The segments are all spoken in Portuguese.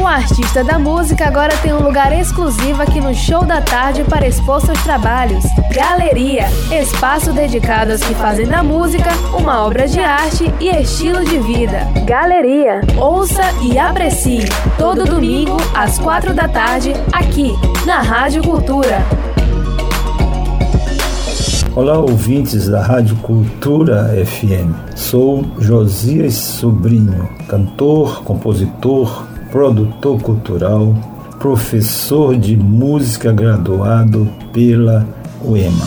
O artista da música agora tem um lugar exclusivo aqui no Show da Tarde para expor seus trabalhos. Galeria, espaço dedicado aos que fazem da música uma obra de arte e estilo de vida. Galeria, ouça e aprecie. Todo domingo às quatro da tarde aqui na Rádio Cultura. Olá, ouvintes da Rádio Cultura FM. Sou Josias Sobrinho, cantor, compositor, produtor cultural, professor de música graduado pela UEMA.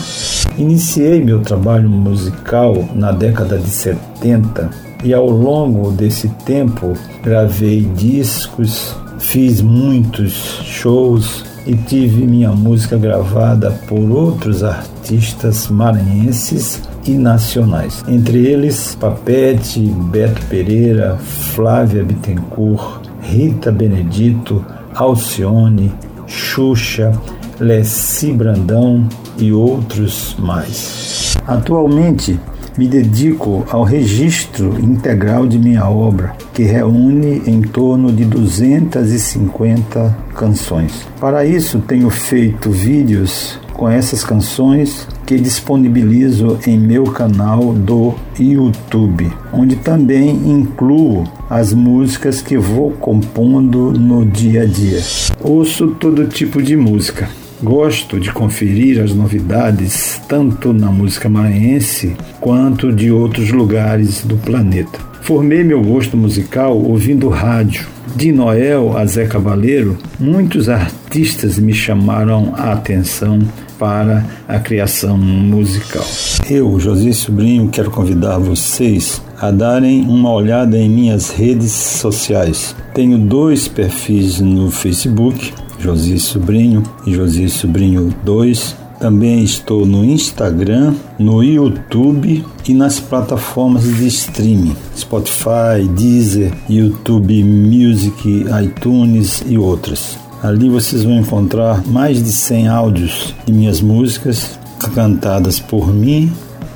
Iniciei meu trabalho musical na década de 70 e ao longo desse tempo gravei discos, fiz muitos shows e tive minha música gravada por outros artistas maranhenses e nacionais, entre eles Papete, Beto Pereira, Flávia Bittencourt, Rita Benedito, Alcione, Xuxa, Leci Brandão e outros mais. Atualmente me dedico ao registro integral de minha obra, que reúne em torno de 250 canções. Para isso, tenho feito vídeos com essas canções que disponibilizo em meu canal do YouTube, onde também incluo as músicas que vou compondo no dia a dia. Ouço todo tipo de música Gosto de conferir as novidades tanto na música maranhense quanto de outros lugares do planeta. Formei meu gosto musical ouvindo rádio. De Noel a Zé Cabaleiro, muitos artistas me chamaram a atenção para a criação musical. Eu, José Sobrinho, quero convidar vocês a darem uma olhada em minhas redes sociais. Tenho dois perfis no Facebook Josi Sobrinho e Josi Sobrinho 2. Também estou no Instagram, no YouTube e nas plataformas de streaming: Spotify, Deezer, YouTube Music, iTunes e outras. Ali vocês vão encontrar mais de 100 áudios de minhas músicas cantadas por mim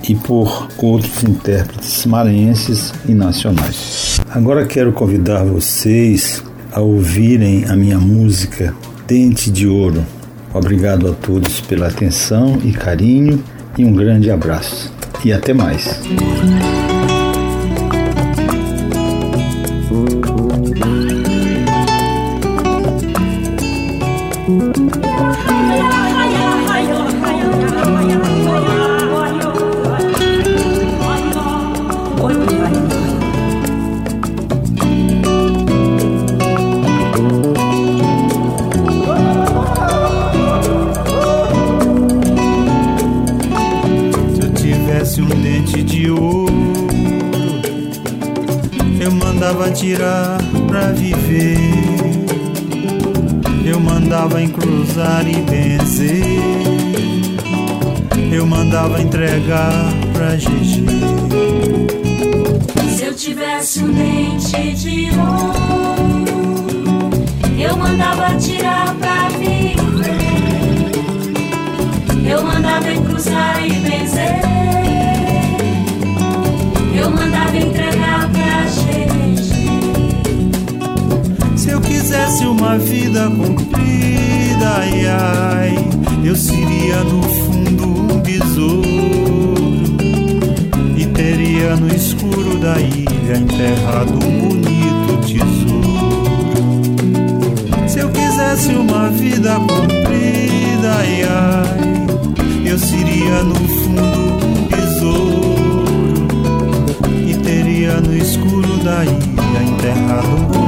e por outros intérpretes maranhenses e nacionais. Agora quero convidar vocês a ouvirem a minha música Dente de Ouro. Obrigado a todos pela atenção e carinho e um grande abraço. E até mais. Tirar pra viver. Eu mandava encruzar e benzer. Eu mandava entregar pra GG. Se eu tivesse um dente de ouro, eu mandava tirar pra viver. Eu mandava encruzar e benzer. Eu mandava entregar pra quisesse uma vida comprida, ai ai, eu seria no fundo um besouro e teria no escuro da ilha enterrado um bonito tesouro. Se eu quisesse uma vida comprida, ai ai, eu seria no fundo um besouro e teria no escuro da ilha enterrado um bonito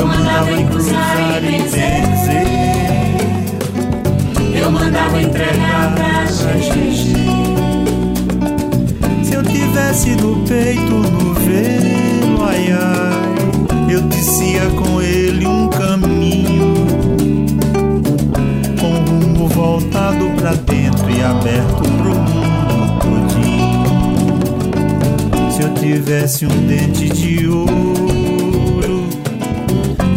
Eu mandava em cruzar e vencer. Eu mandava entregar pra gente. Se eu tivesse no peito, no velo, ai ai, eu descia com ele um caminho. Com o rumo voltado pra dentro e aberto pro mundo todinho. Se eu tivesse um dente de ouro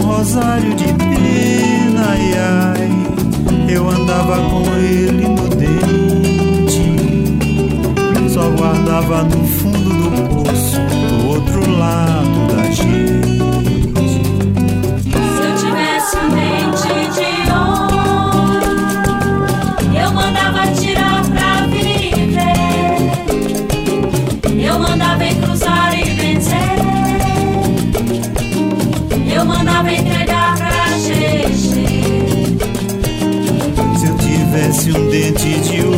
um rosário de pena, ai, ai, eu andava com ele no dente. Só guardava no fundo do poço, do outro lado tivesse um dente de